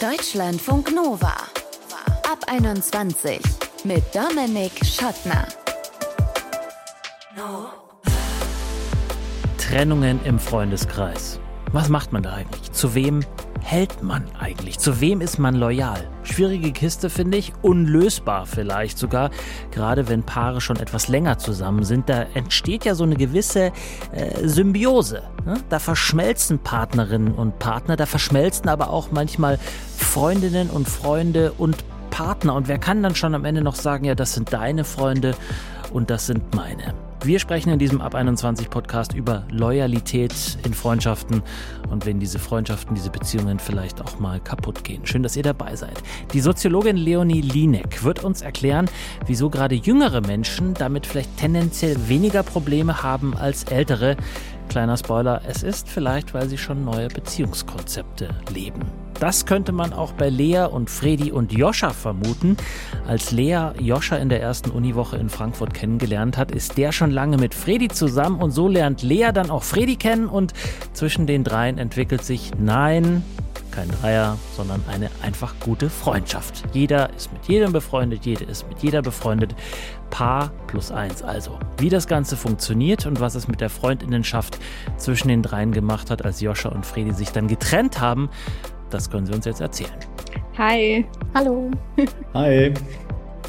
Deutschlandfunk Nova. Ab 21 mit Dominik Schottner. Trennungen im Freundeskreis. Was macht man da eigentlich? Zu wem hält man eigentlich? Zu wem ist man loyal? Schwierige Kiste, finde ich. Unlösbar vielleicht sogar. Gerade wenn Paare schon etwas länger zusammen sind. Da entsteht ja so eine gewisse äh, Symbiose. Ne? Da verschmelzen Partnerinnen und Partner. Da verschmelzen aber auch manchmal Freundinnen und Freunde und Partner. Und wer kann dann schon am Ende noch sagen, ja, das sind deine Freunde und das sind meine? Wir sprechen in diesem Ab 21 Podcast über Loyalität in Freundschaften und wenn diese Freundschaften, diese Beziehungen vielleicht auch mal kaputt gehen. Schön, dass ihr dabei seid. Die Soziologin Leonie Linek wird uns erklären, wieso gerade jüngere Menschen damit vielleicht tendenziell weniger Probleme haben als ältere. Kleiner Spoiler, es ist vielleicht, weil sie schon neue Beziehungskonzepte leben. Das könnte man auch bei Lea und Fredi und Joscha vermuten. Als Lea Joscha in der ersten Uniwoche in Frankfurt kennengelernt hat, ist der schon lange mit Fredi zusammen und so lernt Lea dann auch Fredi kennen und zwischen den dreien entwickelt sich, nein, kein Dreier, sondern eine einfach gute Freundschaft. Jeder ist mit jedem befreundet, jede ist mit jeder befreundet. Paar plus eins also. Wie das Ganze funktioniert und was es mit der Freundinnenschaft zwischen den dreien gemacht hat, als Joscha und Fredi sich dann getrennt haben, das können Sie uns jetzt erzählen. Hi. Hallo. Hi.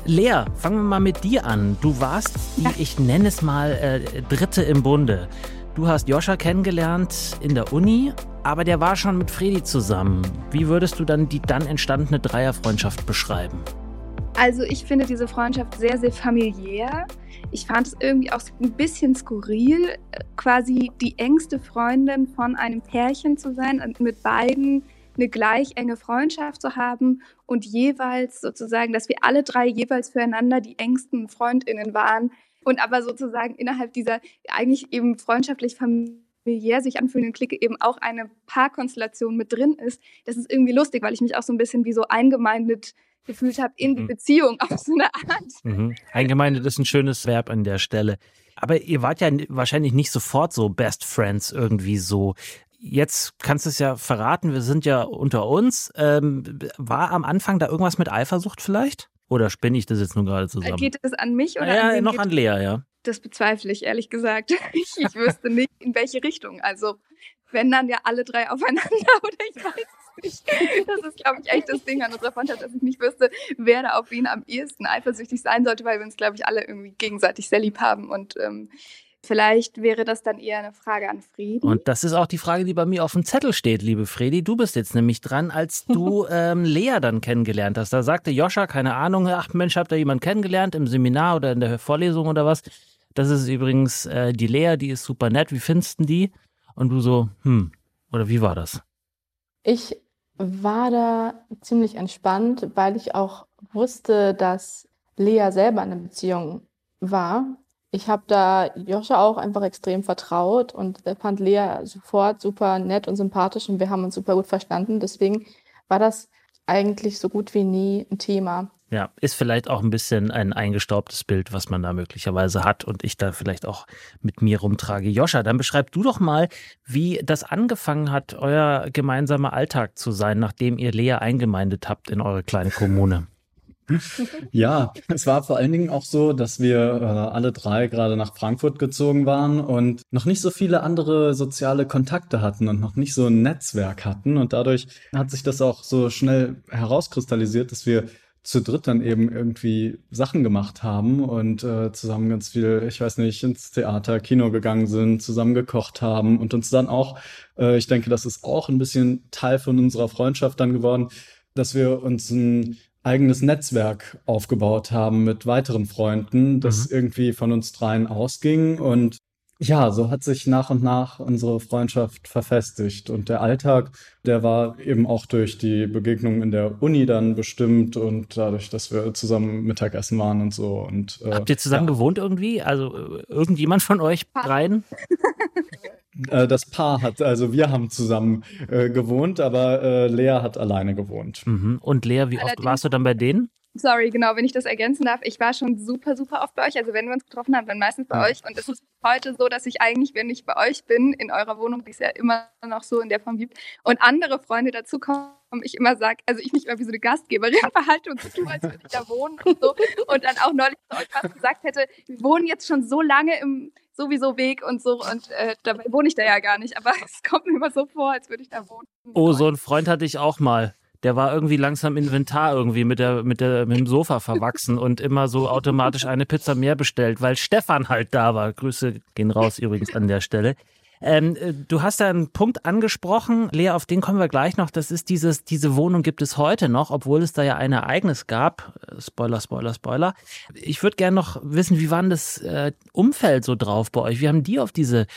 Lea, fangen wir mal mit dir an. Du warst die, ja. ich nenne es mal, äh, Dritte im Bunde. Du hast Joscha kennengelernt in der Uni, aber der war schon mit Fredi zusammen. Wie würdest du dann die dann entstandene Dreierfreundschaft beschreiben? Also ich finde diese Freundschaft sehr, sehr familiär. Ich fand es irgendwie auch ein bisschen skurril, quasi die engste Freundin von einem Pärchen zu sein und mit beiden eine gleich enge Freundschaft zu haben und jeweils sozusagen, dass wir alle drei jeweils füreinander die engsten Freundinnen waren und aber sozusagen innerhalb dieser eigentlich eben freundschaftlich familiär sich anfühlenden Clique eben auch eine Paarkonstellation mit drin ist. Das ist irgendwie lustig, weil ich mich auch so ein bisschen wie so eingemeindet gefühlt habe in die mhm. Beziehung auf so eine Art. Mhm. Eingemeindet ist ein schönes Verb an der Stelle. Aber ihr wart ja wahrscheinlich nicht sofort so Best Friends irgendwie so jetzt kannst du es ja verraten, wir sind ja unter uns. Ähm, war am Anfang da irgendwas mit Eifersucht vielleicht? Oder spinne ich das jetzt nur gerade zusammen? Geht es an mich oder ja, an noch an Lea, ja. Das bezweifle ich ehrlich gesagt. Ich, ich wüsste nicht, in welche Richtung. Also, wenn dann ja alle drei aufeinander oder ich weiß es nicht. Das ist, glaube ich, echt das Ding an unserer Freundschaft, dass ich nicht wüsste, wer da auf wen am ehesten eifersüchtig sein sollte, weil wir uns, glaube ich, alle irgendwie gegenseitig sehr lieb haben und ähm, Vielleicht wäre das dann eher eine Frage an Fredi. Und das ist auch die Frage, die bei mir auf dem Zettel steht, liebe Fredi. Du bist jetzt nämlich dran, als du ähm, Lea dann kennengelernt hast. Da sagte Joscha, keine Ahnung, ach Mensch, habt ihr jemanden kennengelernt im Seminar oder in der Vorlesung oder was? Das ist übrigens äh, die Lea, die ist super nett. Wie findest du die? Und du so, hm, oder wie war das? Ich war da ziemlich entspannt, weil ich auch wusste, dass Lea selber in einer Beziehung war ich habe da Joscha auch einfach extrem vertraut und fand Lea sofort super nett und sympathisch und wir haben uns super gut verstanden. Deswegen war das eigentlich so gut wie nie ein Thema. Ja, ist vielleicht auch ein bisschen ein eingestaubtes Bild, was man da möglicherweise hat und ich da vielleicht auch mit mir rumtrage. Joscha, dann beschreib du doch mal, wie das angefangen hat, euer gemeinsamer Alltag zu sein, nachdem ihr Lea eingemeindet habt in eure kleine Kommune. Ja, es war vor allen Dingen auch so, dass wir äh, alle drei gerade nach Frankfurt gezogen waren und noch nicht so viele andere soziale Kontakte hatten und noch nicht so ein Netzwerk hatten. Und dadurch hat sich das auch so schnell herauskristallisiert, dass wir zu dritt dann eben irgendwie Sachen gemacht haben und äh, zusammen ganz viel, ich weiß nicht, ins Theater, Kino gegangen sind, zusammen gekocht haben und uns dann auch, äh, ich denke, das ist auch ein bisschen Teil von unserer Freundschaft dann geworden, dass wir uns ein eigenes Netzwerk aufgebaut haben mit weiteren Freunden, das mhm. irgendwie von uns dreien ausging. Und ja, so hat sich nach und nach unsere Freundschaft verfestigt. Und der Alltag, der war eben auch durch die Begegnungen in der Uni dann bestimmt und dadurch, dass wir zusammen Mittagessen waren und so. Und, äh, Habt ihr zusammen ja. gewohnt irgendwie? Also äh, irgendjemand von euch dreien? Äh, das Paar hat, also wir haben zusammen äh, gewohnt, aber äh, Lea hat alleine gewohnt. Mhm. Und Lea, wie oft warst du dann bei denen? Sorry, genau, wenn ich das ergänzen darf. Ich war schon super, super oft bei euch. Also wenn wir uns getroffen haben, dann meistens bei ja. euch. Und es ist heute so, dass ich eigentlich, wenn ich bei euch bin, in eurer Wohnung, die es ja immer noch so in der Form gibt, und andere Freunde dazukommen, ich immer sage, also ich mich immer wie so eine Gastgeberin verhalte und so tue, als würde ich da wohnen und so. Und dann auch neulich zu euch was gesagt hätte, wir wohnen jetzt schon so lange im sowieso Weg und so und äh, dabei wohne ich da ja gar nicht, aber es kommt mir immer so vor, als würde ich da wohnen. Oh, so ein Freund hatte ich auch mal der war irgendwie langsam Inventar irgendwie mit, der, mit, der, mit dem Sofa verwachsen und immer so automatisch eine Pizza mehr bestellt, weil Stefan halt da war. Grüße gehen raus übrigens an der Stelle. Ähm, äh, du hast da einen Punkt angesprochen, Lea, auf den kommen wir gleich noch. Das ist dieses, diese Wohnung gibt es heute noch, obwohl es da ja ein Ereignis gab. Äh, Spoiler, Spoiler, Spoiler. Ich würde gerne noch wissen, wie war denn das äh, Umfeld so drauf bei euch? Wie haben die auf diese,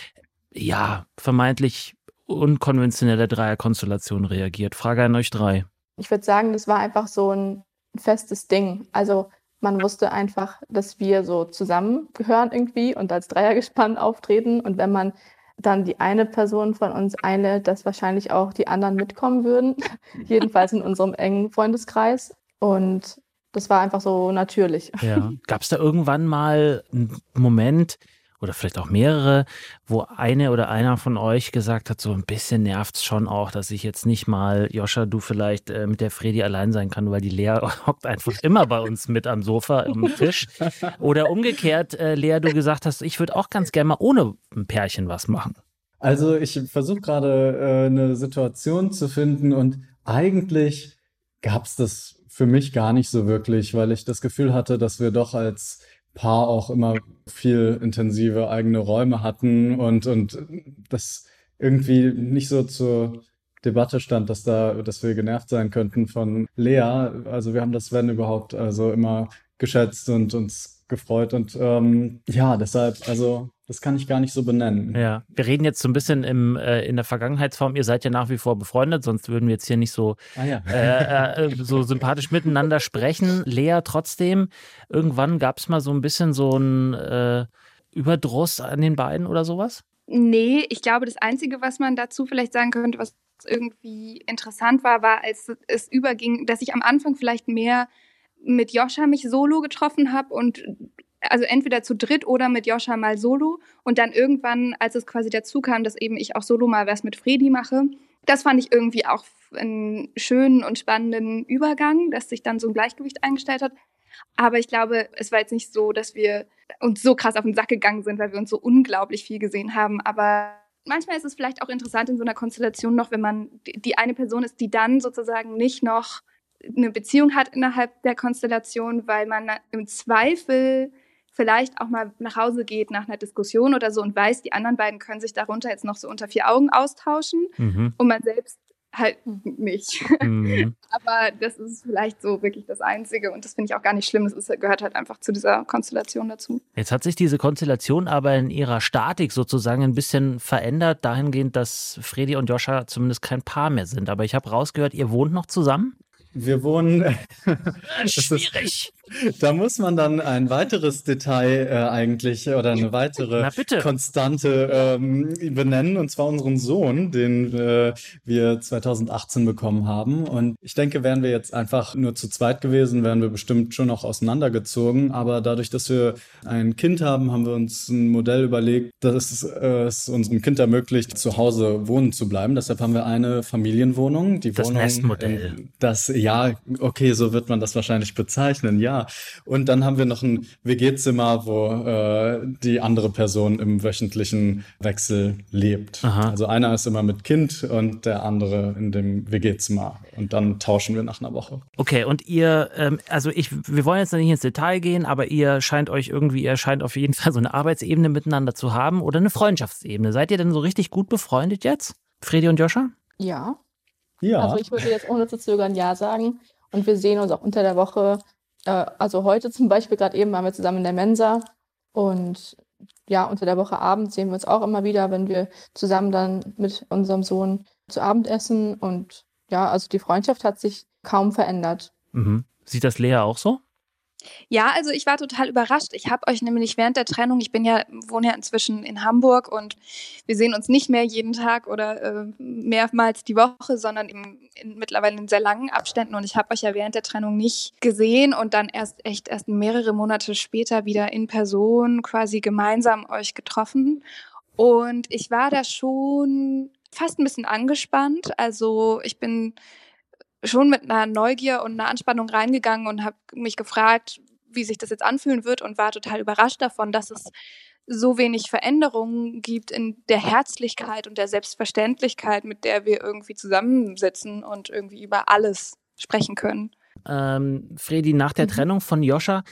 ja, vermeintlich unkonventionelle Dreierkonstellation reagiert? Frage an euch drei. Ich würde sagen, das war einfach so ein festes Ding. Also man wusste einfach, dass wir so zusammengehören irgendwie und als Dreiergespann auftreten. Und wenn man dann die eine Person von uns einlädt, dass wahrscheinlich auch die anderen mitkommen würden. Jedenfalls in unserem engen Freundeskreis. Und das war einfach so natürlich. Ja. Gab es da irgendwann mal einen Moment, oder vielleicht auch mehrere, wo eine oder einer von euch gesagt hat, so ein bisschen nervt es schon auch, dass ich jetzt nicht mal, Joscha, du vielleicht äh, mit der Fredi allein sein kann, weil die Lea hockt einfach immer bei uns mit am Sofa, am Tisch. Oder umgekehrt, äh, Lea, du gesagt hast, ich würde auch ganz gerne mal ohne ein Pärchen was machen. Also ich versuche gerade äh, eine Situation zu finden und eigentlich gab es das für mich gar nicht so wirklich, weil ich das Gefühl hatte, dass wir doch als Paar auch immer viel intensive eigene Räume hatten und, und das irgendwie nicht so zur Debatte stand, dass da, dass wir genervt sein könnten von Lea. Also wir haben das, wenn überhaupt, also immer geschätzt und uns gefreut und ähm, ja, deshalb, also das kann ich gar nicht so benennen. Ja, wir reden jetzt so ein bisschen im, äh, in der Vergangenheitsform. Ihr seid ja nach wie vor befreundet, sonst würden wir jetzt hier nicht so, ah, ja. äh, äh, so sympathisch miteinander sprechen. Lea, trotzdem, irgendwann gab es mal so ein bisschen so ein äh, Überdruss an den beiden oder sowas? Nee, ich glaube, das Einzige, was man dazu vielleicht sagen könnte, was irgendwie interessant war, war, als es überging, dass ich am Anfang vielleicht mehr mit Joscha mich solo getroffen habe und also entweder zu dritt oder mit Joscha mal solo und dann irgendwann, als es quasi dazu kam, dass eben ich auch solo mal was mit Fredi mache, das fand ich irgendwie auch einen schönen und spannenden Übergang, dass sich dann so ein Gleichgewicht eingestellt hat. Aber ich glaube, es war jetzt nicht so, dass wir uns so krass auf den Sack gegangen sind, weil wir uns so unglaublich viel gesehen haben. Aber manchmal ist es vielleicht auch interessant in so einer Konstellation noch, wenn man die eine Person ist, die dann sozusagen nicht noch eine Beziehung hat innerhalb der Konstellation, weil man im Zweifel vielleicht auch mal nach Hause geht nach einer Diskussion oder so und weiß, die anderen beiden können sich darunter jetzt noch so unter vier Augen austauschen mhm. und man selbst halt nicht. Mhm. Aber das ist vielleicht so wirklich das Einzige und das finde ich auch gar nicht schlimm. Das gehört halt einfach zu dieser Konstellation dazu. Jetzt hat sich diese Konstellation aber in ihrer Statik sozusagen ein bisschen verändert, dahingehend, dass Fredi und Joscha zumindest kein Paar mehr sind. Aber ich habe rausgehört, ihr wohnt noch zusammen? Wir wohnen. Schwierig. Da muss man dann ein weiteres Detail äh, eigentlich oder eine weitere Konstante ähm, benennen, und zwar unseren Sohn, den äh, wir 2018 bekommen haben. Und ich denke, wären wir jetzt einfach nur zu zweit gewesen, wären wir bestimmt schon noch auseinandergezogen. Aber dadurch, dass wir ein Kind haben, haben wir uns ein Modell überlegt, dass äh, es unserem Kind ermöglicht, zu Hause wohnen zu bleiben. Deshalb haben wir eine Familienwohnung. Die das Wohnung, Nestmodell. das ja, okay, so wird man das wahrscheinlich bezeichnen, ja. Und dann haben wir noch ein WG-Zimmer, wo äh, die andere Person im wöchentlichen Wechsel lebt. Aha. Also einer ist immer mit Kind und der andere in dem WG-Zimmer. Und dann tauschen wir nach einer Woche. Okay, und ihr, ähm, also ich, wir wollen jetzt nicht ins Detail gehen, aber ihr scheint euch irgendwie, ihr scheint auf jeden Fall so eine Arbeitsebene miteinander zu haben oder eine Freundschaftsebene. Seid ihr denn so richtig gut befreundet jetzt? Fredi und Joscha? Ja, ja. Also ich würde jetzt ohne zu zögern Ja sagen. Und wir sehen uns auch unter der Woche. Äh, also heute zum Beispiel, gerade eben waren wir zusammen in der Mensa. Und ja, unter der Woche abends sehen wir uns auch immer wieder, wenn wir zusammen dann mit unserem Sohn zu Abend essen. Und ja, also die Freundschaft hat sich kaum verändert. Mhm. Sieht das Lea auch so? Ja, also ich war total überrascht. Ich habe euch nämlich während der Trennung, ich bin ja, wohne ja inzwischen in Hamburg und wir sehen uns nicht mehr jeden Tag oder äh, mehrmals die Woche, sondern im, in, mittlerweile in sehr langen Abständen. Und ich habe euch ja während der Trennung nicht gesehen und dann erst echt erst mehrere Monate später wieder in Person quasi gemeinsam euch getroffen. Und ich war da schon fast ein bisschen angespannt. Also ich bin schon mit einer Neugier und einer Anspannung reingegangen und habe mich gefragt, wie sich das jetzt anfühlen wird und war total überrascht davon, dass es so wenig Veränderungen gibt in der Herzlichkeit und der Selbstverständlichkeit, mit der wir irgendwie zusammensitzen und irgendwie über alles sprechen können. Ähm, Fredi, nach der mhm. Trennung von Joscha,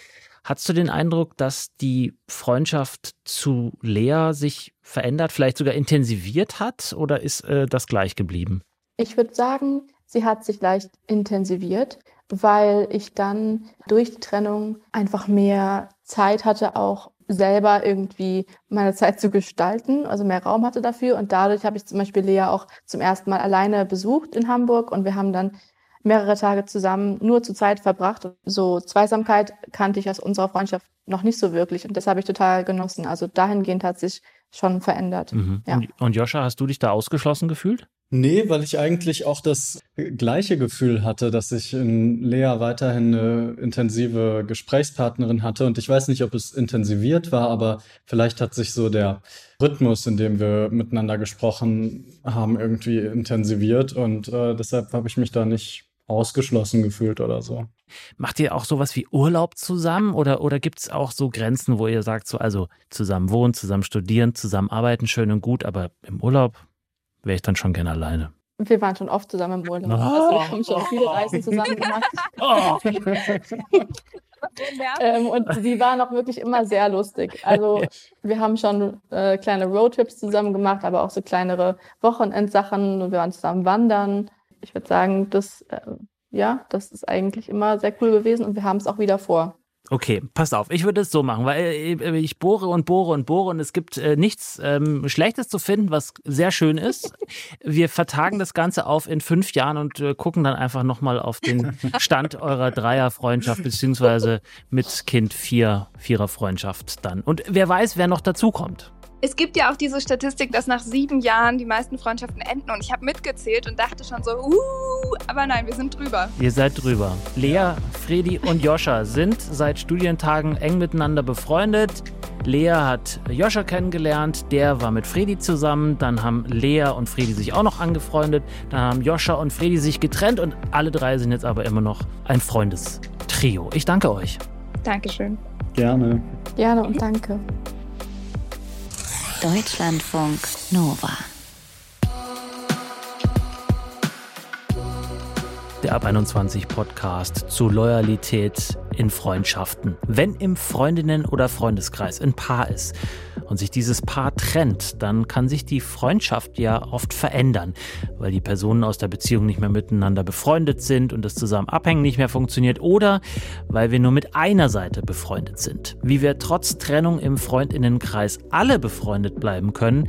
hast du den Eindruck, dass die Freundschaft zu Lea sich verändert, vielleicht sogar intensiviert hat oder ist äh, das gleich geblieben? Ich würde sagen, Sie hat sich leicht intensiviert, weil ich dann durch die Trennung einfach mehr Zeit hatte, auch selber irgendwie meine Zeit zu gestalten, also mehr Raum hatte dafür. Und dadurch habe ich zum Beispiel Lea auch zum ersten Mal alleine besucht in Hamburg und wir haben dann mehrere Tage zusammen nur zu Zeit verbracht. So Zweisamkeit kannte ich aus unserer Freundschaft noch nicht so wirklich und das habe ich total genossen. Also dahingehend hat sich schon verändert. Mhm. Ja. Und, und Joscha, hast du dich da ausgeschlossen gefühlt? Nee, weil ich eigentlich auch das gleiche Gefühl hatte, dass ich in Lea weiterhin eine intensive Gesprächspartnerin hatte. Und ich weiß nicht, ob es intensiviert war, aber vielleicht hat sich so der Rhythmus, in dem wir miteinander gesprochen haben, irgendwie intensiviert. Und äh, deshalb habe ich mich da nicht ausgeschlossen gefühlt oder so. Macht ihr auch sowas wie Urlaub zusammen oder, oder gibt es auch so Grenzen, wo ihr sagt, so, also zusammen wohnen, zusammen studieren, zusammen arbeiten, schön und gut, aber im Urlaub wäre ich dann schon gerne alleine. Wir waren schon oft zusammen im Urlaub. Oh. Also wir haben schon viele Reisen zusammen gemacht. Oh. ähm, und sie waren auch wirklich immer sehr lustig. Also wir haben schon äh, kleine Roadtrips zusammen gemacht, aber auch so kleinere Wochenendsachen. Wir waren zusammen wandern. Ich würde sagen, das, äh, ja, das ist eigentlich immer sehr cool gewesen und wir haben es auch wieder vor. Okay, passt auf. Ich würde es so machen, weil äh, ich bohre und bohre und bohre und es gibt äh, nichts ähm, Schlechtes zu finden, was sehr schön ist. Wir vertagen das Ganze auf in fünf Jahren und äh, gucken dann einfach nochmal auf den Stand eurer Dreierfreundschaft beziehungsweise mit Kind vier, Vierer Freundschaft dann. Und wer weiß, wer noch dazukommt. Es gibt ja auch diese Statistik, dass nach sieben Jahren die meisten Freundschaften enden. Und ich habe mitgezählt und dachte schon so, uh, aber nein, wir sind drüber. Ihr seid drüber. Lea, Fredi und Joscha sind seit Studientagen eng miteinander befreundet. Lea hat Joscha kennengelernt, der war mit Fredi zusammen. Dann haben Lea und Fredi sich auch noch angefreundet. Dann haben Joscha und Fredi sich getrennt und alle drei sind jetzt aber immer noch ein Freundestrio. Ich danke euch. Dankeschön. Gerne. Gerne und danke. Deutschlandfunk Nova. Der Ab 21 Podcast zu Loyalität in Freundschaften. Wenn im Freundinnen- oder Freundeskreis ein Paar ist und sich dieses Paar trennt, dann kann sich die Freundschaft ja oft verändern, weil die Personen aus der Beziehung nicht mehr miteinander befreundet sind und das Zusammenabhängen nicht mehr funktioniert oder weil wir nur mit einer Seite befreundet sind. Wie wir trotz Trennung im Freundinnenkreis alle befreundet bleiben können,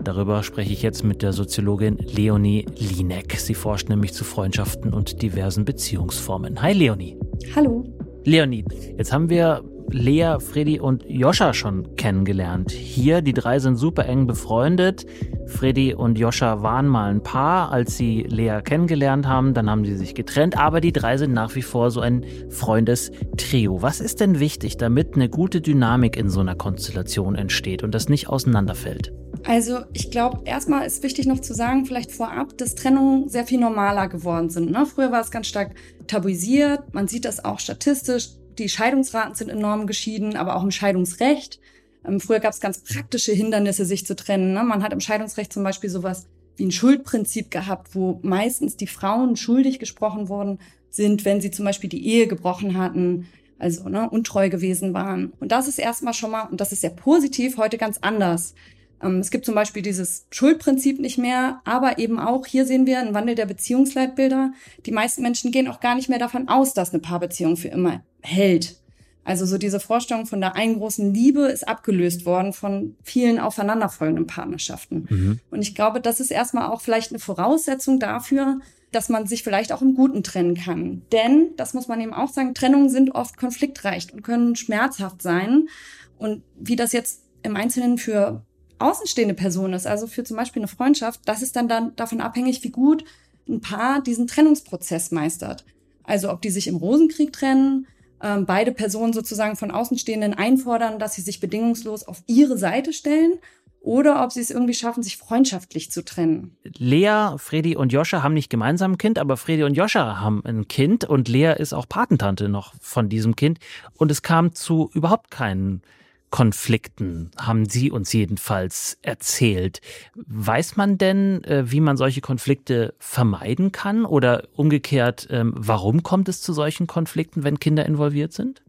Darüber spreche ich jetzt mit der Soziologin Leonie Linek. Sie forscht nämlich zu Freundschaften und diversen Beziehungsformen. Hi Leonie. Hallo. Leonie, jetzt haben wir Lea, Freddy und Joscha schon kennengelernt. Hier, die drei sind super eng befreundet. Freddy und Joscha waren mal ein Paar, als sie Lea kennengelernt haben. Dann haben sie sich getrennt. Aber die drei sind nach wie vor so ein Freundestrio. Was ist denn wichtig, damit eine gute Dynamik in so einer Konstellation entsteht und das nicht auseinanderfällt? Also ich glaube, erstmal ist wichtig noch zu sagen, vielleicht vorab, dass Trennungen sehr viel normaler geworden sind. Ne? Früher war es ganz stark tabuisiert. Man sieht das auch statistisch. Die Scheidungsraten sind enorm geschieden, aber auch im Scheidungsrecht. Ähm, früher gab es ganz praktische Hindernisse, sich zu trennen. Ne? Man hat im Scheidungsrecht zum Beispiel sowas wie ein Schuldprinzip gehabt, wo meistens die Frauen schuldig gesprochen worden sind, wenn sie zum Beispiel die Ehe gebrochen hatten, also ne, untreu gewesen waren. Und das ist erstmal schon mal, und das ist sehr positiv, heute ganz anders. Ähm, es gibt zum Beispiel dieses Schuldprinzip nicht mehr, aber eben auch hier sehen wir einen Wandel der Beziehungsleitbilder. Die meisten Menschen gehen auch gar nicht mehr davon aus, dass eine Paarbeziehung für immer hält. Also so diese Vorstellung von der einen großen Liebe ist abgelöst worden von vielen aufeinanderfolgenden Partnerschaften. Mhm. Und ich glaube, das ist erstmal auch vielleicht eine Voraussetzung dafür, dass man sich vielleicht auch im Guten trennen kann. Denn, das muss man eben auch sagen, Trennungen sind oft konfliktreich und können schmerzhaft sein. Und wie das jetzt im Einzelnen für außenstehende Person ist, also für zum Beispiel eine Freundschaft, das ist dann, dann davon abhängig, wie gut ein Paar diesen Trennungsprozess meistert. Also ob die sich im Rosenkrieg trennen, ähm, beide Personen sozusagen von Außenstehenden einfordern, dass sie sich bedingungslos auf ihre Seite stellen oder ob sie es irgendwie schaffen, sich freundschaftlich zu trennen. Lea, Fredi und Joscha haben nicht gemeinsam ein Kind, aber Fredi und Joscha haben ein Kind und Lea ist auch Patentante noch von diesem Kind und es kam zu überhaupt keinen Konflikten, haben Sie uns jedenfalls erzählt. Weiß man denn, äh, wie man solche Konflikte vermeiden kann? Oder umgekehrt, ähm, warum kommt es zu solchen Konflikten, wenn Kinder involviert sind?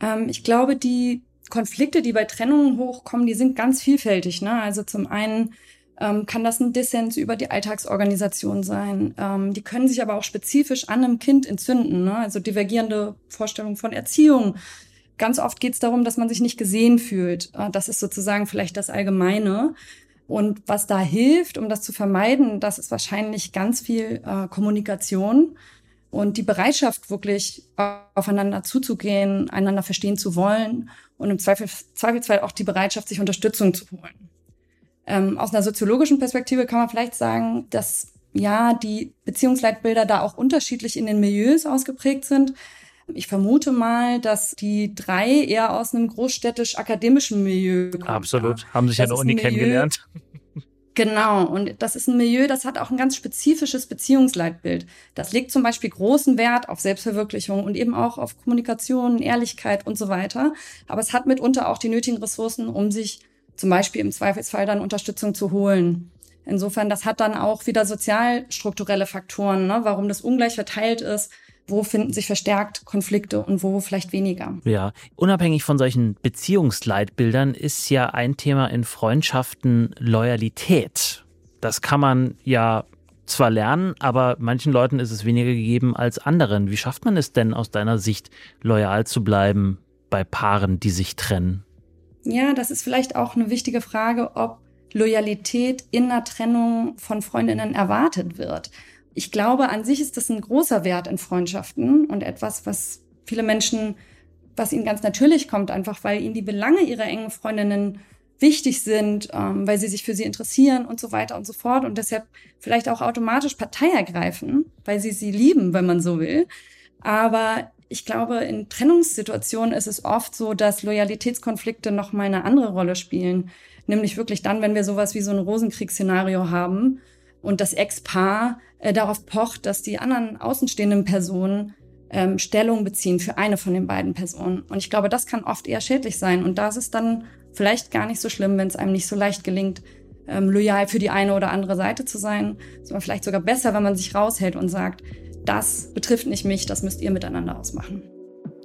Ähm, ich glaube, die Konflikte, die bei Trennungen hochkommen, die sind ganz vielfältig. Ne? Also zum einen ähm, kann das ein Dissens über die Alltagsorganisation sein. Ähm, die können sich aber auch spezifisch an einem Kind entzünden. Ne? Also divergierende Vorstellungen von Erziehung. Ganz oft geht es darum, dass man sich nicht gesehen fühlt. Äh, das ist sozusagen vielleicht das Allgemeine. Und was da hilft, um das zu vermeiden, das ist wahrscheinlich ganz viel äh, Kommunikation und die Bereitschaft, wirklich aufeinander zuzugehen, einander verstehen zu wollen und im Zweifel, Zweifelsfall auch die Bereitschaft, sich Unterstützung zu holen. Ähm, aus einer soziologischen Perspektive kann man vielleicht sagen, dass ja die Beziehungsleitbilder da auch unterschiedlich in den Milieus ausgeprägt sind. Ich vermute mal, dass die drei eher aus einem großstädtisch-akademischen Milieu kommen. Absolut. Haben sich ja an der Uni kennengelernt. Genau, und das ist ein Milieu, das hat auch ein ganz spezifisches Beziehungsleitbild. Das legt zum Beispiel großen Wert auf Selbstverwirklichung und eben auch auf Kommunikation, Ehrlichkeit und so weiter. Aber es hat mitunter auch die nötigen Ressourcen, um sich zum Beispiel im Zweifelsfall dann Unterstützung zu holen. Insofern, das hat dann auch wieder sozialstrukturelle Faktoren, ne, warum das ungleich verteilt ist, wo finden sich verstärkt Konflikte und wo vielleicht weniger. Ja, unabhängig von solchen Beziehungsleitbildern ist ja ein Thema in Freundschaften Loyalität. Das kann man ja zwar lernen, aber manchen Leuten ist es weniger gegeben als anderen. Wie schafft man es denn aus deiner Sicht, loyal zu bleiben bei Paaren, die sich trennen? Ja, das ist vielleicht auch eine wichtige Frage, ob Loyalität in einer Trennung von Freundinnen erwartet wird ich glaube, an sich ist das ein großer Wert in Freundschaften und etwas, was viele Menschen, was ihnen ganz natürlich kommt, einfach weil ihnen die Belange ihrer engen Freundinnen wichtig sind, ähm, weil sie sich für sie interessieren und so weiter und so fort und deshalb vielleicht auch automatisch Partei ergreifen, weil sie sie lieben, wenn man so will. Aber ich glaube, in Trennungssituationen ist es oft so, dass Loyalitätskonflikte noch mal eine andere Rolle spielen. Nämlich wirklich dann, wenn wir sowas wie so ein Rosenkriegsszenario haben und das Ex-Paar äh, darauf pocht, dass die anderen außenstehenden Personen ähm, Stellung beziehen für eine von den beiden Personen. Und ich glaube, das kann oft eher schädlich sein. Und da ist es dann vielleicht gar nicht so schlimm, wenn es einem nicht so leicht gelingt, ähm, loyal für die eine oder andere Seite zu sein, sondern vielleicht sogar besser, wenn man sich raushält und sagt, das betrifft nicht mich, das müsst ihr miteinander ausmachen.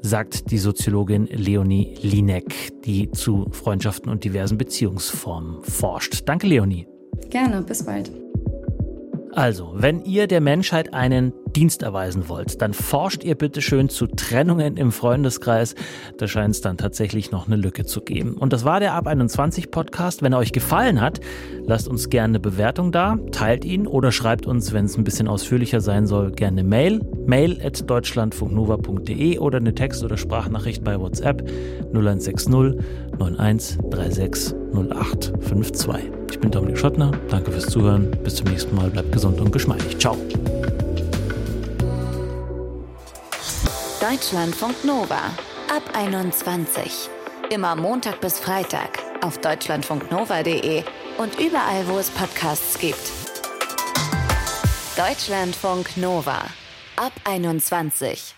Sagt die Soziologin Leonie Linek, die zu Freundschaften und diversen Beziehungsformen forscht. Danke, Leonie. Gerne, bis bald. Also, wenn ihr der Menschheit einen Dienst erweisen wollt, dann forscht ihr bitte schön zu Trennungen im Freundeskreis. Da scheint es dann tatsächlich noch eine Lücke zu geben. Und das war der Ab 21 Podcast. Wenn er euch gefallen hat, lasst uns gerne eine Bewertung da, teilt ihn oder schreibt uns, wenn es ein bisschen ausführlicher sein soll, gerne eine Mail. Mail at deutschlandfunknova.de oder eine Text- oder Sprachnachricht bei WhatsApp 0160 9136 0852. Ich bin Dominik Schottner. Danke fürs Zuhören. Bis zum nächsten Mal. Bleibt gesund und geschmeidig. Ciao. Deutschlandfunk Nova. Ab 21. Immer Montag bis Freitag auf deutschlandfunknova.de und überall, wo es Podcasts gibt. Deutschlandfunk Nova. Ab 21.